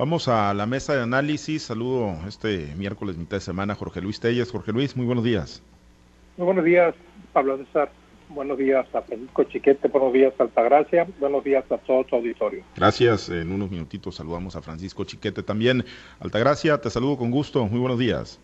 Vamos a la mesa de análisis. Saludo este miércoles, mitad de semana, Jorge Luis Telles. Jorge Luis, muy buenos días. Muy buenos días, Pablo César. Buenos días a Francisco Chiquete, buenos días a Altagracia, buenos días a todo tu auditorio. Gracias, en unos minutitos saludamos a Francisco Chiquete también. Altagracia, te saludo con gusto, muy buenos días.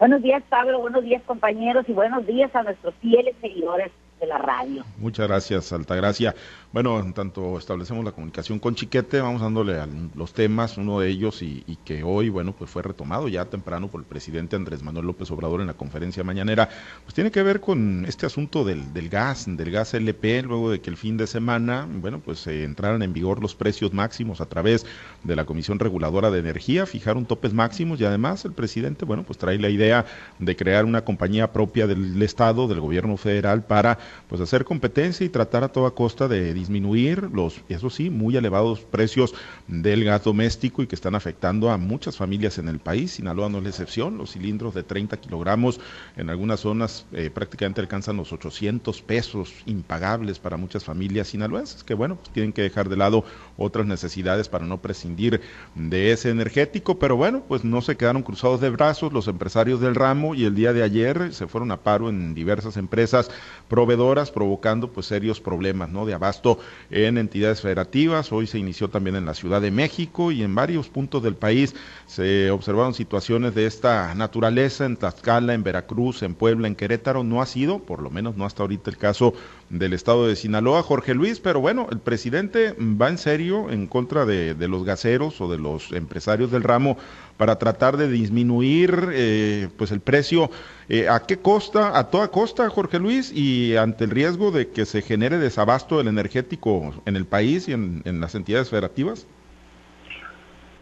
Buenos días Pablo, buenos días compañeros y buenos días a nuestros fieles seguidores de la radio. Muchas gracias, Altagracia. Bueno, en tanto establecemos la comunicación con Chiquete, vamos dándole a los temas, uno de ellos y, que hoy, bueno, pues fue retomado ya temprano por el presidente Andrés Manuel López Obrador en la conferencia mañanera, pues tiene que ver con este asunto del, del gas, del gas LP, luego de que el fin de semana, bueno, pues se entraran en vigor los precios máximos a través de la Comisión Reguladora de Energía, fijaron topes máximos y además el presidente, bueno, pues trae la idea de crear una compañía propia del Estado, del gobierno federal, para pues hacer competencia y tratar a toda costa de disminuir los, eso sí, muy elevados precios del gas doméstico y que están afectando a muchas familias en el país. Sinaloa no es la excepción, los cilindros de 30 kilogramos en algunas zonas eh, prácticamente alcanzan los 800 pesos impagables para muchas familias sinaloenses que bueno, pues tienen que dejar de lado otras necesidades para no prescindir de ese energético, pero bueno, pues no se quedaron cruzados de brazos los empresarios del ramo y el día de ayer se fueron a paro en diversas empresas proveedoras provocando pues serios problemas, ¿no? de abasto en entidades federativas. Hoy se inició también en la Ciudad de México y en varios puntos del país se observaron situaciones de esta naturaleza en Tlaxcala, en Veracruz, en Puebla, en Querétaro. No ha sido, por lo menos no hasta ahorita el caso del estado de Sinaloa, Jorge Luis, pero bueno, el presidente va en serio en contra de, los gaseros o de los empresarios del ramo para tratar de disminuir eh, pues el precio. Eh, ¿A qué costa? A toda costa, Jorge Luis, y ante el riesgo de que se genere desabasto del energético en el país y en, las entidades federativas.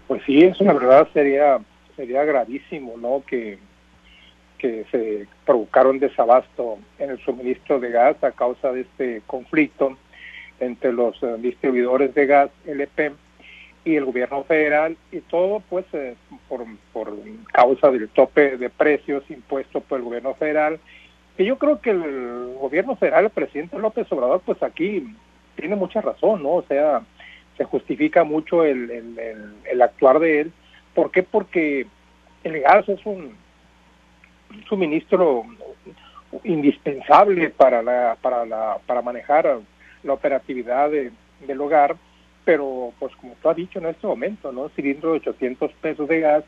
Pues sí, eso la verdad sería sería gravísimo, ¿no? Que que se provocaron desabasto en el suministro de gas a causa de este conflicto entre los eh, distribuidores de gas LP y el gobierno federal y todo pues eh, por, por causa del tope de precios impuesto por el gobierno federal que yo creo que el gobierno federal, el presidente López Obrador, pues aquí tiene mucha razón, ¿no? O sea, se justifica mucho el, el, el actuar de él. ¿Por qué? Porque el gas es un suministro indispensable para la, para la, para manejar la operatividad del hogar, pero pues como tú has dicho en este momento, ¿no? Cilindro de 800 pesos de gas,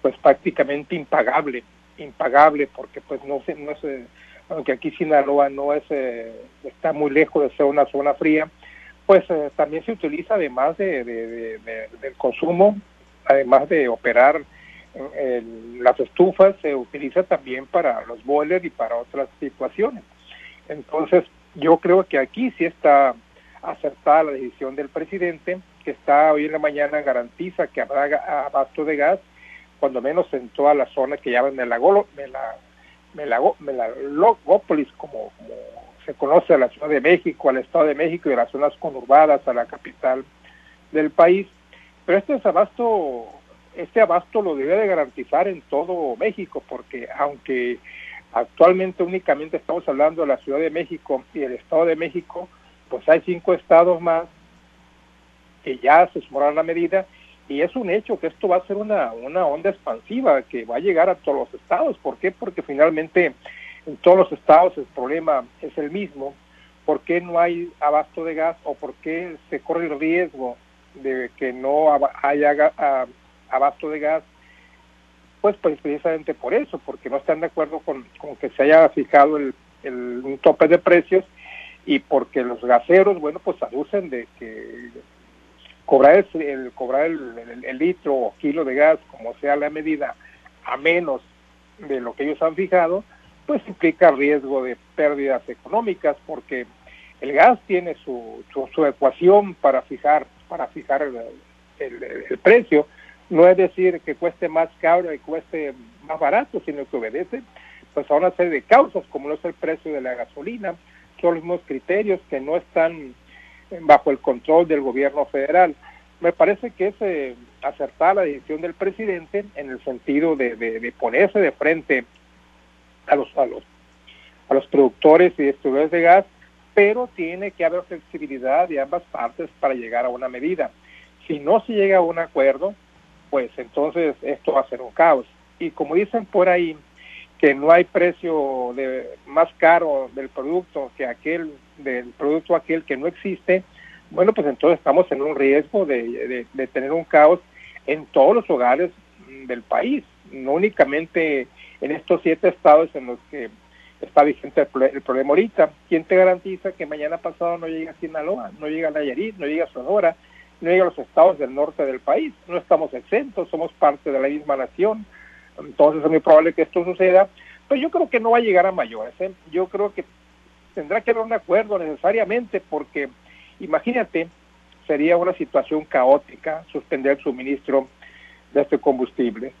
pues prácticamente impagable, impagable porque pues no se, no se, aunque aquí Sinaloa no es, eh, está muy lejos de ser una zona fría, pues eh, también se utiliza además de, del consumo, además de operar las estufas se utiliza también para los boilers y para otras situaciones. Entonces, yo creo que aquí sí está acertada la decisión del presidente, que está hoy en la mañana garantiza que habrá abasto de gas, cuando menos en toda la zona que llaman Melagolo, Melagópolis, como, como se conoce a la Ciudad de México, al Estado de México y a las zonas conurbadas, a la capital del país. Pero este desabasto este abasto lo debe de garantizar en todo México, porque aunque actualmente únicamente estamos hablando de la Ciudad de México y el Estado de México, pues hay cinco estados más que ya se sumaron la medida y es un hecho que esto va a ser una, una onda expansiva que va a llegar a todos los estados. ¿Por qué? Porque finalmente en todos los estados el problema es el mismo. ¿Por qué no hay abasto de gas o por qué se corre el riesgo de que no haya abasto de gas, pues, precisamente por eso, porque no están de acuerdo con, que se haya fijado el, un tope de precios y porque los gaseros, bueno, pues aducen de que cobrar el, cobrar el, litro o kilo de gas, como sea la medida, a menos de lo que ellos han fijado, pues implica riesgo de pérdidas económicas, porque el gas tiene su, su, ecuación para fijar, para fijar el, el, precio, no es decir que cueste más caro y cueste más barato, sino que obedece pues a una serie de causas, como no es el precio de la gasolina, son los mismos criterios que no están bajo el control del gobierno federal. Me parece que es eh, acertada la decisión del presidente en el sentido de, de, ponerse de frente a los, a los a los productores y distribuidores de gas, pero tiene que haber flexibilidad de ambas partes para llegar a una medida. Si no se llega a un acuerdo, pues entonces esto va a ser un caos. Y como dicen por ahí, que no hay precio de, más caro del producto que aquel, del producto aquel que no existe, bueno, pues entonces estamos en un riesgo de, tener un caos en todos los hogares del país, no únicamente en estos siete estados en los que está vigente el, problema ahorita. ¿Quién te garantiza que mañana pasado no llega a Sinaloa, no llega a Nayarit, no llega a Sonora, no llega a los estados del norte del país? No estamos exentos, somos parte de la misma nación. Entonces es muy probable que esto suceda, pero yo creo que no va a llegar a mayores. ¿eh? Yo creo que tendrá que haber un acuerdo necesariamente porque Imagínate, sería una situación caótica suspender el suministro de este combustible.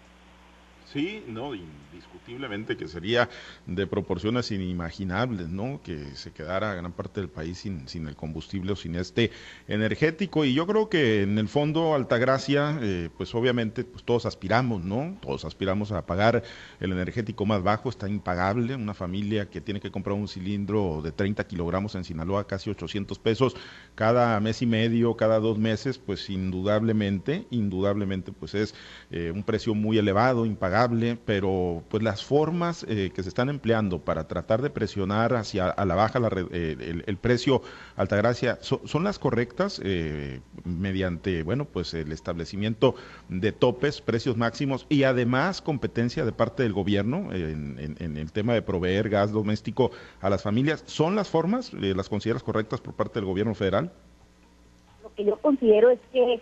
Sí, no, indiscutiblemente que sería de proporciones inimaginables, ¿no? Que se quedara gran parte del país sin, sin el combustible o sin este energético. Y yo creo que en el fondo, Altagracia, eh, pues obviamente pues todos aspiramos, ¿no? Todos aspiramos a pagar el energético más bajo, está impagable. Una familia que tiene que comprar un cilindro de 30 kilogramos en Sinaloa, casi 800 pesos cada mes y medio, cada dos meses, pues indudablemente, indudablemente, pues es eh, un precio muy elevado, impagable, pero pues las formas eh, que se están empleando para tratar de presionar hacia a la baja eh, el, precio Altagracia son las correctas eh, mediante bueno pues el establecimiento de topes, precios máximos y además competencia de parte del gobierno en, el tema de proveer gas doméstico a las familias. ¿Son las formas, las consideras correctas por parte del gobierno federal? Lo que yo considero es que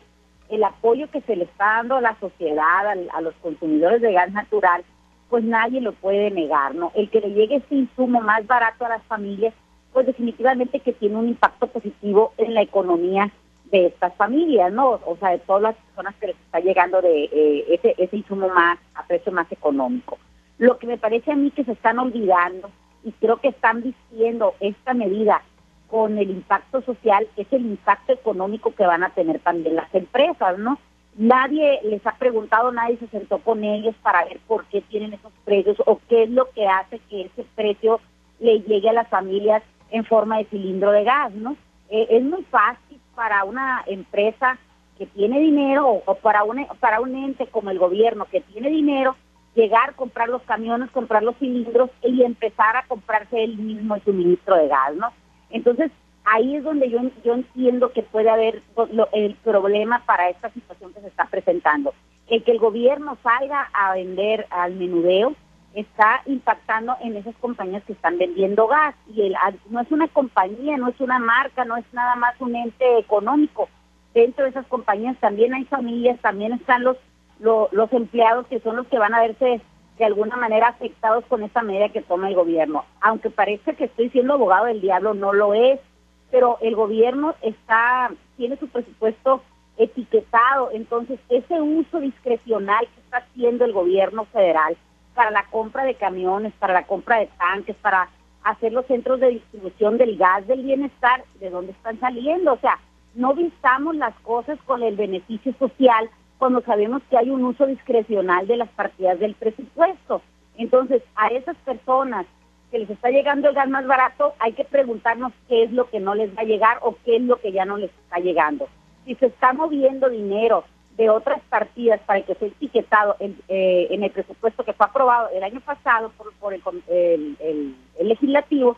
el apoyo que se le está dando a la sociedad, a los consumidores de gas natural, pues nadie lo puede negar, ¿no? El que le llegue este insumo más barato a las familias, pues definitivamente que tiene un impacto positivo en la economía de estas familias, ¿no? O sea, de todas las personas que les está llegando de eh, ese, ese insumo más a precio más económico. Lo que me parece a mí que se están olvidando y creo que están vistiendo esta medida con el impacto social es el impacto económico que van a tener también las empresas, ¿no? Nadie les ha preguntado, nadie se sentó con ellos para ver por qué tienen esos precios o qué es lo que hace que ese precio le llegue a las familias en forma de cilindro de gas, ¿no? Eh, es muy fácil para una empresa que tiene dinero o, para un para un ente como el gobierno que tiene dinero llegar, comprar los camiones, comprar los cilindros y empezar a comprarse el mismo suministro de gas, ¿no? Entonces, ahí es donde yo, yo entiendo que puede haber el problema para esta situación que se está presentando. El que el gobierno salga a vender al menudeo está impactando en esas compañías que están vendiendo gas. Y el, no es una compañía, no es una marca, no es nada más un ente económico. Dentro de esas compañías también hay familias, también están los, los, empleados que son los que van a verse de alguna manera afectados con esta medida que toma el gobierno. Aunque parece que estoy siendo abogado del diablo, no lo es pero el gobierno está tiene su presupuesto etiquetado, entonces ese uso discrecional que está haciendo el gobierno federal para la compra de camiones, para la compra de tanques, para hacer los centros de distribución del gas del bienestar, de dónde están saliendo, o sea, no vistamos las cosas con el beneficio social cuando sabemos que hay un uso discrecional de las partidas del presupuesto. Entonces, a esas personas que les está llegando el gas más barato, hay que preguntarnos qué es lo que no les va a llegar o qué es lo que ya no les está llegando. Si se está moviendo dinero de otras partidas para que sea etiquetado en, eh, en el presupuesto que fue aprobado el año pasado por, por el, el, legislativo,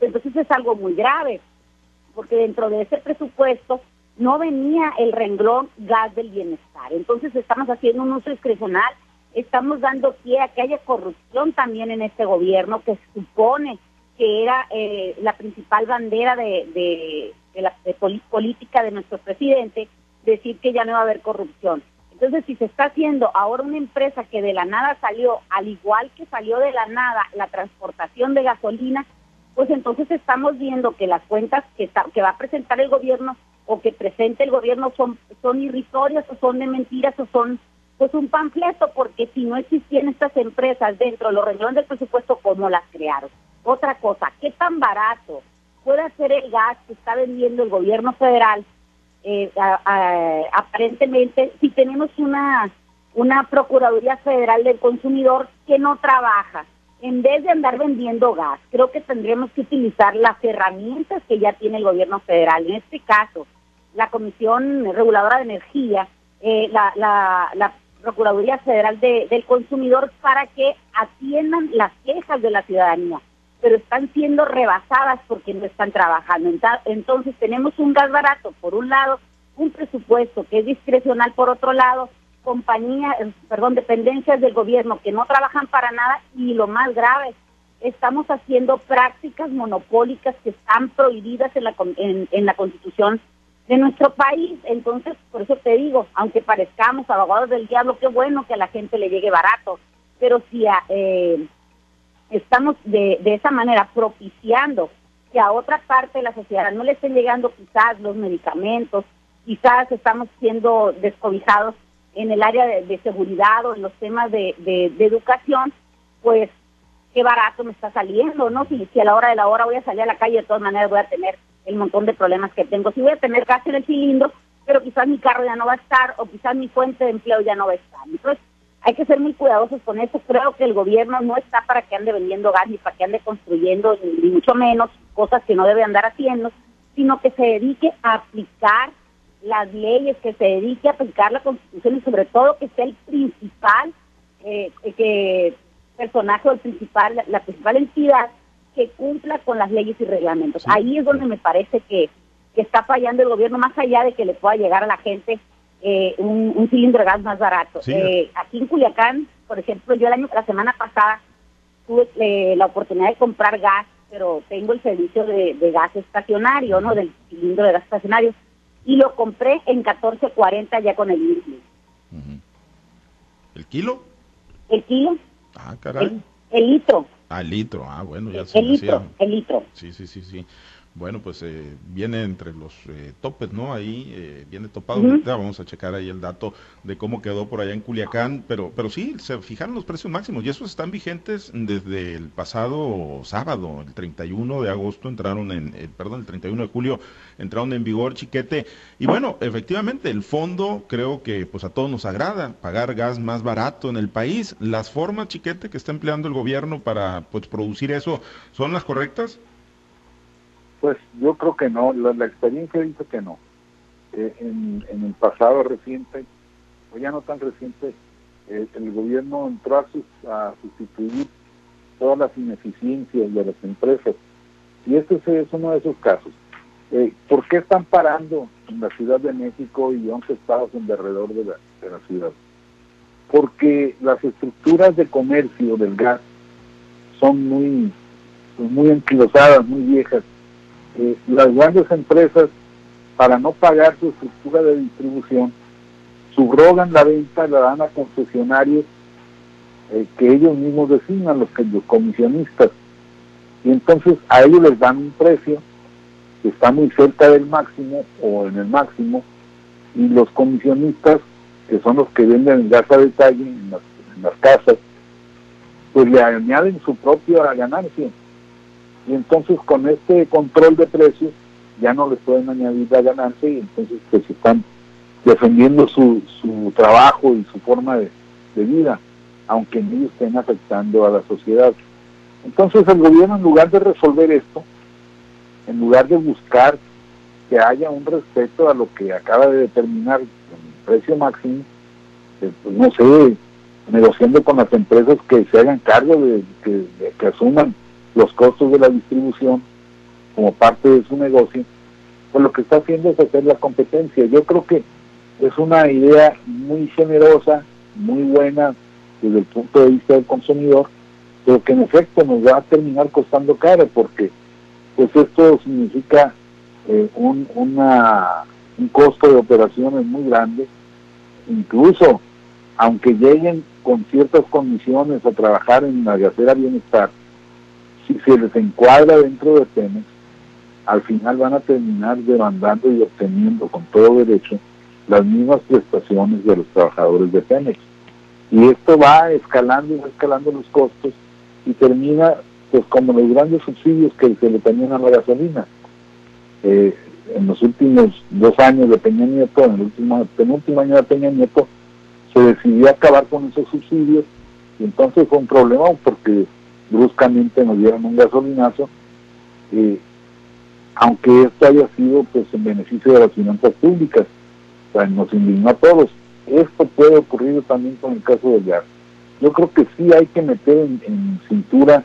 entonces es algo muy grave, porque dentro de ese presupuesto no venía el renglón gas del bienestar. Entonces estamos haciendo un uso discrecional estamos dando pie a que haya corrupción también en este gobierno que supone que era eh, la principal bandera de, la política de nuestro presidente, decir que ya no va a haber corrupción. Entonces, si se está haciendo ahora una empresa que de la nada salió, al igual que salió de la nada la transportación de gasolina, pues entonces estamos viendo que las cuentas que, que va a presentar el gobierno o que presente el gobierno son, son irrisorias o son de mentiras o son pues un panfleto, porque si no existían estas empresas dentro de los renglones del presupuesto, ¿cómo las crearon? Otra cosa, ¿qué tan barato puede ser el gas que está vendiendo el gobierno federal? Eh, aparentemente, si tenemos una, una Procuraduría Federal del Consumidor que no trabaja, en vez de andar vendiendo gas, creo que tendríamos que utilizar las herramientas que ya tiene el gobierno federal. En este caso, la Comisión Reguladora de Energía, eh, la, la, Procuraduría Federal del Consumidor para que atiendan las quejas de la ciudadanía, pero están siendo rebasadas porque no están trabajando. Entonces tenemos un gas barato por un lado, un presupuesto que es discrecional por otro lado, compañías, eh, perdón, dependencias del gobierno que no trabajan para nada y lo más grave, estamos haciendo prácticas monopólicas que están prohibidas en la, en la Constitución de nuestro país. Entonces, por eso te digo, aunque parezcamos abogados del diablo, qué bueno que a la gente le llegue barato, pero si eh, estamos de, de esa manera propiciando que a otra parte de la sociedad no le estén llegando quizás los medicamentos, quizás estamos siendo descobijados en el área de, seguridad o en los temas de, de, educación, pues qué barato me está saliendo, ¿no? Si a la hora de la hora voy a salir a la calle, de todas maneras voy a tener el montón de problemas que tengo. Si voy a tener gas en el cilindro, pero quizás mi carro ya no va a estar o quizás mi fuente de empleo ya no va a estar. Entonces, hay que ser muy cuidadosos con eso. Creo que el gobierno no está para que ande vendiendo gas ni para que ande construyendo, ni mucho menos cosas que no debe andar haciendo, sino que se dedique a aplicar las leyes, que se dedique a aplicar la Constitución y sobre todo que sea el principal eh, que personaje o el principal, la principal entidad que cumpla con las leyes y reglamentos. Ahí es donde me parece que, está fallando el gobierno, más allá de que le pueda llegar a la gente eh, un, cilindro de gas más barato. Eh, aquí en Culiacán, por ejemplo, yo el año, la semana pasada tuve eh, la oportunidad de comprar gas, pero tengo el servicio de, gas estacionario, ¿no? Del cilindro de gas estacionario. Y lo compré en 14.40 ya con el mismo. ¿El kilo? El kilo. Ah, caray. el litro. Ah, el litro, ah, bueno, ya se litro, el litro. Sí, sí, sí, sí. Bueno, pues eh, viene entre los eh, topes, ¿no? Ahí eh, viene topado. Vamos a checar ahí el dato de cómo quedó por allá en Culiacán, pero pero sí, se fijaron los precios máximos y esos están vigentes desde el pasado sábado, el 31 de agosto entraron en, perdón, el 31 de julio entraron en vigor, chiquete. Y bueno, efectivamente, el fondo creo que pues a todos nos agrada, pagar gas más barato en el país. Las formas, chiquete, que está empleando el gobierno para pues producir eso, ¿son las correctas? Pues yo creo que no, la, experiencia dice que no. Eh, en, el pasado reciente, o ya no tan reciente, eh, el gobierno entró a, sustituir todas las ineficiencias de las empresas. Y este es, uno de esos casos. Eh, ¿Por qué están parando en la Ciudad de México y 11 estados en derredor de la, de la ciudad? Porque las estructuras de comercio del gas son muy, muy anquilosadas, muy viejas eh, las grandes empresas, para no pagar su estructura de distribución, subrogan la venta, la dan a concesionarios eh, que ellos mismos designan, los, los comisionistas. Y entonces a ellos les dan un precio que está muy cerca del máximo o en el máximo, y los comisionistas, que son los que venden el gas a detalle en las, en las casas, pues le añaden su propia ganancia y entonces con este control de precios ya no les pueden añadir la ganancia y entonces pues están defendiendo su, su trabajo y su forma de, vida, aunque ellos estén afectando a la sociedad. Entonces el gobierno en lugar de resolver esto, en lugar de buscar que haya un respeto a lo que acaba de determinar el precio máximo, eh, pues no sé, negociando con las empresas que se hagan cargo de que asuman los costos de la distribución como parte de su negocio, pues lo que está haciendo es hacer la competencia. Yo creo que es una idea muy generosa, muy buena desde el punto de vista del consumidor, pero que en efecto nos va a terminar costando caro porque pues esto significa eh, un, una, un costo de operaciones muy grande, incluso aunque lleguen con ciertas condiciones a trabajar en la gasera bienestar, si se les encuadra dentro de Pemex, al final van a terminar demandando y obteniendo con todo derecho las mismas prestaciones de los trabajadores de Pemex. Y esto va escalando y va escalando los costos y termina pues como los grandes subsidios que se le tenían a la gasolina. Eh, en los últimos dos años de Peña Nieto, en el último, penúltimo año de Peña Nieto, se decidió acabar con esos subsidios y entonces fue un problema porque bruscamente nos dieron un gasolinazo, eh, aunque esto haya sido pues en beneficio de las finanzas públicas, nos indignó a todos, esto puede ocurrir también con el caso de gas. Yo creo que sí hay que meter en, cintura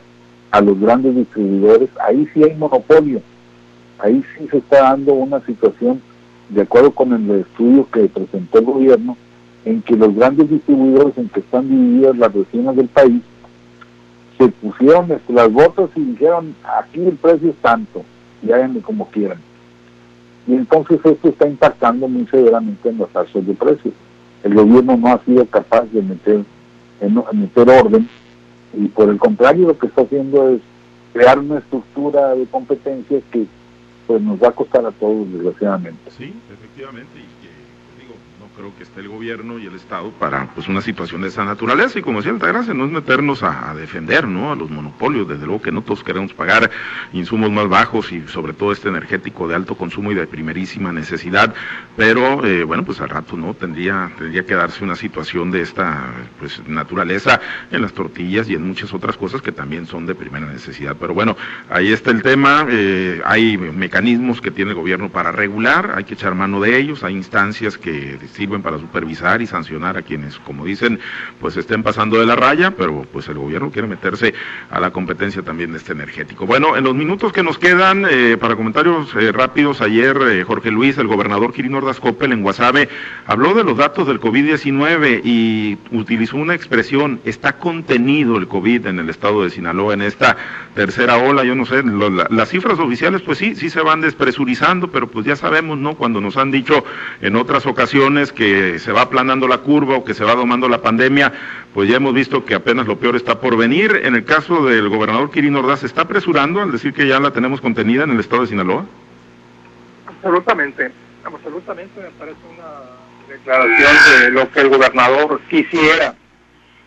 a los grandes distribuidores, ahí sí hay monopolio, ahí sí se está dando una situación, de acuerdo con el estudio que presentó el gobierno, en que los grandes distribuidores en que están divididas las regiones del país, se pusieron las botas y dijeron, aquí el precio es tanto, y háganme como quieran. Y entonces esto está impactando muy severamente en los alzas de precios. El gobierno no ha sido capaz de meter, en, meter orden y por el contrario lo que está haciendo es crear una estructura de competencias que pues nos va a costar a todos desgraciadamente. Sí, efectivamente creo que está el gobierno y el Estado para pues una situación de esa naturaleza. Y como decía Altagracia, no es meternos a, defender ¿no? a los monopolios, desde luego que no todos queremos pagar insumos más bajos y sobre todo este energético de alto consumo y de primerísima necesidad, pero eh, bueno pues al rato no tendría, tendría que darse una situación de esta pues naturaleza en las tortillas y en muchas otras cosas que también son de primera necesidad. Pero bueno, ahí está el tema, eh, hay mecanismos que tiene el gobierno para regular, hay que echar mano de ellos, hay instancias que sirven para supervisar y sancionar a quienes, como dicen, pues estén pasando de la raya, pero pues el gobierno quiere meterse a la competencia también de este energético. Bueno, en los minutos que nos quedan, eh, para comentarios eh, rápidos, ayer eh, Jorge Luis, el gobernador Kirin Ordaz Coppel en Guasave, habló de los datos del COVID-19 y utilizó una expresión, está contenido el COVID en el estado de Sinaloa en esta tercera ola, yo no sé, las cifras oficiales pues sí, sí se van despresurizando, pero pues ya sabemos, ¿no? Cuando nos han dicho en otras ocasiones que se va aplanando la curva o que se va domando la pandemia, pues ya hemos visto que apenas lo peor está por venir. En el caso del gobernador Kirin Ordaz, ¿se está apresurando al decir que ya la tenemos contenida en el estado de Sinaloa? Absolutamente, absolutamente me parece una declaración de lo que el gobernador quisiera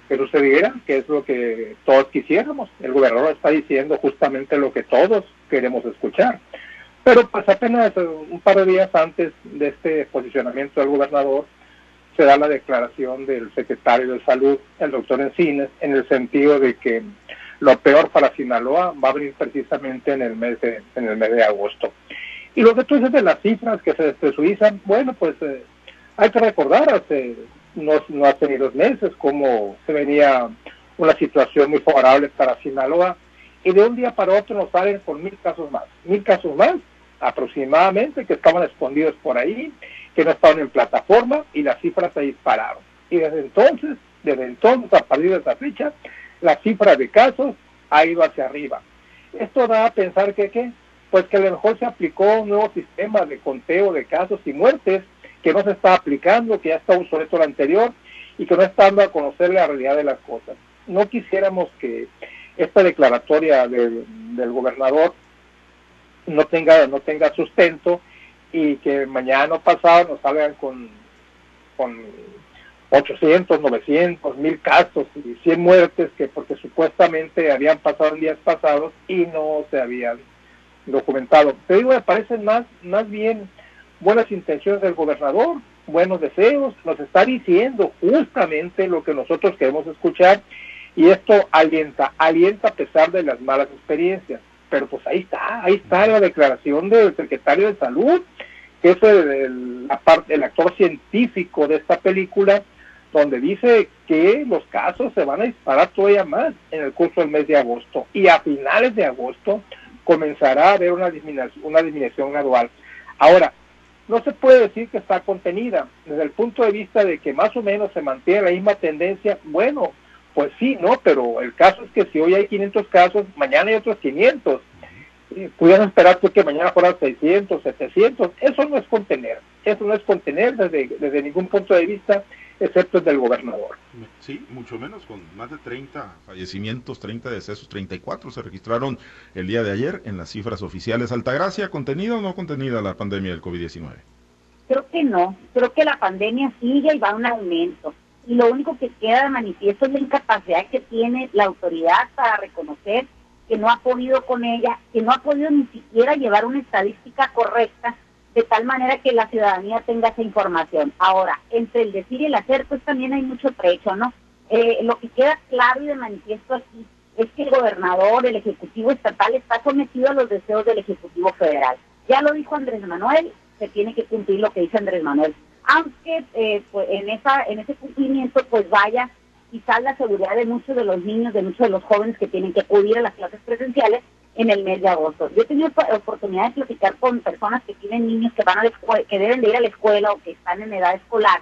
que sucediera, que es lo que todos quisiéramos. El gobernador está diciendo justamente lo que todos queremos escuchar. Pero pues apenas un par de días antes de este posicionamiento del gobernador, se da la declaración del secretario de Salud, el doctor Encines, en el sentido de que lo peor para Sinaloa va a venir precisamente en el mes de, en el mes de agosto. Y lo que tú dices de las cifras que se despresurizan, bueno, pues eh, hay que recordar hace no, no hace ni dos meses cómo se venía una situación muy favorable para Sinaloa y de un día para otro nos salen con mil casos más, mil casos más aproximadamente, que estaban escondidos por ahí, que no estaban en plataforma y las cifras se dispararon. Y desde entonces, desde entonces, a partir de esa fecha, la cifra de casos ha ido hacia arriba. Esto da a pensar que, ¿qué? Pues que a lo mejor se aplicó un nuevo sistema de conteo de casos y muertes que no se está aplicando, que ya está obsoleto el anterior y que no está dando a conocer la realidad de las cosas. No quisiéramos que esta declaratoria del, del gobernador no tenga, no tenga sustento y que mañana o pasado nos salgan con, con 800, 900, 1000 casos y 100 muertes que porque supuestamente habían pasado días pasados y no se habían documentado. Te digo, me parecen más, más bien buenas intenciones del gobernador, buenos deseos, nos está diciendo justamente lo que nosotros queremos escuchar y esto alienta, alienta a pesar de las malas experiencias pero pues ahí está, ahí está la declaración del secretario de salud, que es el, el actor científico de esta película, donde dice que los casos se van a disparar todavía más en el curso del mes de agosto y a finales de agosto comenzará a haber una disminución, una disminución gradual. Ahora, no se puede decir que está contenida. Desde el punto de vista de que más o menos se mantiene la misma tendencia, bueno, pues sí, ¿no? Pero el caso es que si hoy hay 500 casos, mañana hay otros 500. Pudieran esperar tú que mañana fueran 600, 700. Eso no es contener. Eso no es contener desde, desde ningún punto de vista, excepto el del gobernador. Sí, mucho menos, con más de 30 fallecimientos, 30 decesos, 34 se registraron el día de ayer en las cifras oficiales. Altagracia, ¿contenida o no contenida la pandemia del COVID-19? Creo que no. Creo que la pandemia sigue y va a un aumento y lo único que queda de manifiesto es la incapacidad que tiene la autoridad para reconocer que no ha podido con ella, que no ha podido ni siquiera llevar una estadística correcta de tal manera que la ciudadanía tenga esa información. Ahora, entre el decir y el hacer, pues también hay mucho trecho, ¿no? Eh, lo que queda claro y de manifiesto aquí es que el gobernador, el Ejecutivo Estatal, está sometido a los deseos del Ejecutivo Federal. Ya lo dijo Andrés Manuel, se tiene que cumplir lo que dice Andrés Manuel. Aunque eh, pues, en, esa, en ese cumplimiento pues vaya quizás la seguridad de muchos de los niños, de muchos de los jóvenes que tienen que acudir a las clases presenciales en el mes de agosto. Yo he tenido oportunidad de platicar con personas que tienen niños que van a que deben de ir a la escuela o que están en edad escolar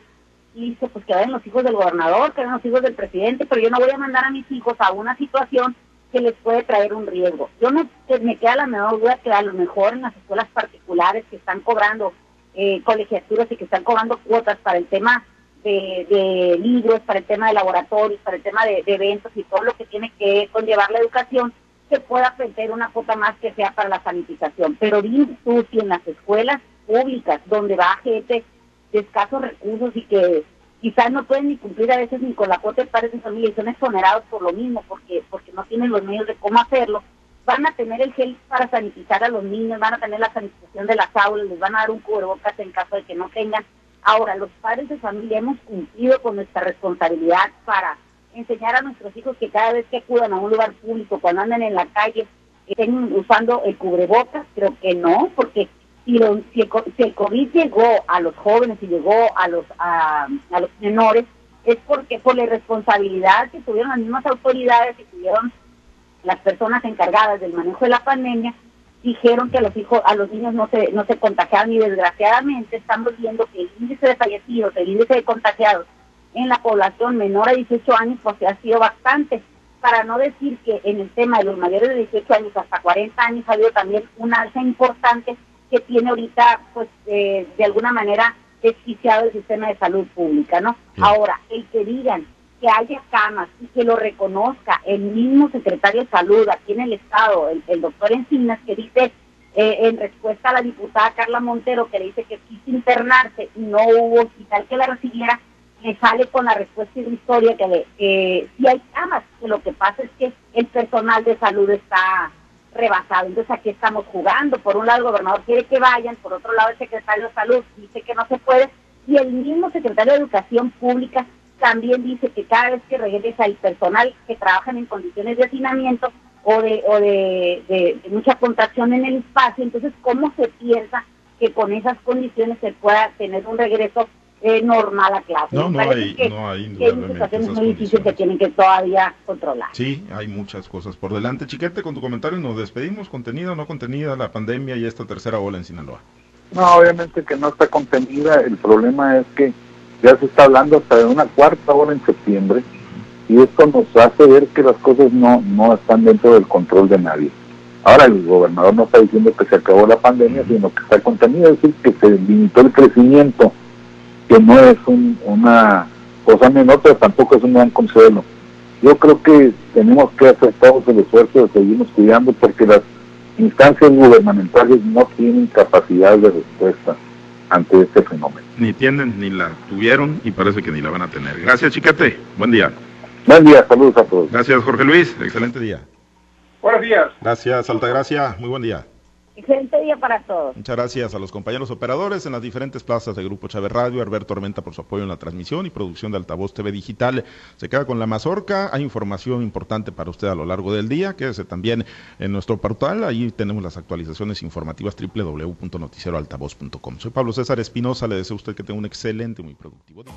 y dice pues que vayan los hijos del gobernador, que vayan los hijos del presidente, pero yo no voy a mandar a mis hijos a una situación que les puede traer un riesgo. Yo no me queda la menor duda que a lo mejor en las escuelas particulares que están cobrando eh, colegiaturas y que están cobrando cuotas para el tema de, libros, para el tema de laboratorios, para el tema de, eventos y todo lo que tiene que conllevar la educación, se pueda meter una cuota más que sea para la sanitización. Pero dime tú si en las escuelas públicas, donde va gente de escasos recursos y que quizás no pueden ni cumplir a veces ni con la cuota de padres de familia y son exonerados por lo mismo, porque, porque no tienen los medios de cómo hacerlo, van a tener el gel para sanitizar a los niños, van a tener la sanitización de las aulas, les van a dar un cubrebocas en caso de que no tengan. Ahora, los padres de familia hemos cumplido con nuestra responsabilidad para enseñar a nuestros hijos que cada vez que acudan a un lugar público, cuando andan en la calle, estén usando el cubrebocas, creo que no, porque si, si, el, COVID llegó a los jóvenes y llegó a los, a, a los menores, es porque por la responsabilidad que tuvieron las mismas autoridades y tuvieron las personas encargadas del manejo de la pandemia dijeron que a los hijos, a los niños no se, no se contagiaban y desgraciadamente estamos viendo que el índice de fallecidos, el índice de contagiados en la población menor a 18 años pues ha sido bastante, para no decir que en el tema de los mayores de 18 años hasta 40 años ha habido también una alza importante que tiene ahorita pues eh, de alguna manera desquiciado el sistema de salud pública, ¿no? Ahora, el que digan que haya camas y que lo reconozca el mismo secretario de salud aquí en el estado, el, doctor Encinas, que dice eh, en respuesta a la diputada Carla Montero, que le dice que quiso internarse y no hubo hospital que la recibiera, le sale con la respuesta historia que, le, que sí hay camas, que lo que pasa es que el personal de salud está rebasado. Entonces aquí estamos jugando. Por un lado el gobernador quiere que vayan, por otro lado el secretario de salud dice que no se puede y el mismo secretario de Educación Pública también dice que cada vez que regresa el personal que trabajan en condiciones de hacinamiento o de, o de, mucha contracción en el espacio, entonces, ¿cómo se piensa que con esas condiciones se pueda tener un regreso eh, normal a clase? No, no hay, no hay, que hay situaciones muy difíciles que tienen que todavía controlar. Sí, hay muchas cosas por delante. Chiquete, con tu comentario nos despedimos. ¿Contenida o no contenida la pandemia y esta tercera ola en Sinaloa? No, obviamente que no está contenida. El problema es que ya se está hablando hasta de una cuarta hora en septiembre y esto nos hace ver que las cosas no, no están dentro del control de nadie. Ahora el gobernador no está diciendo que se acabó la pandemia, sino que está contenida, es decir, que se limitó el crecimiento, que no es una cosa menor, pero tampoco es un gran consuelo. Yo creo que tenemos que hacer todos el esfuerzo de seguirnos cuidando porque las instancias gubernamentales no tienen capacidad de respuesta ante este fenómeno. Ni tienen, ni la tuvieron y parece que ni la van a tener. Gracias, Chiquete. Buen día. Buen día, saludos a todos. Gracias, Jorge Luis. Excelente día. Buenos días. Gracias, Altagracia. Muy buen día. Excelente día para todos. Muchas gracias a los compañeros operadores en las diferentes plazas de Grupo Chávez Radio, Alberto Tormenta por su apoyo en la transmisión y producción de Altavoz TV Digital. Se queda con la mazorca, hay información importante para usted a lo largo del día, quédese también en nuestro portal, ahí tenemos las actualizaciones informativas www.noticieroaltavoz.com. Soy Pablo César Espinosa, le deseo a usted que tenga un excelente, muy productivo día.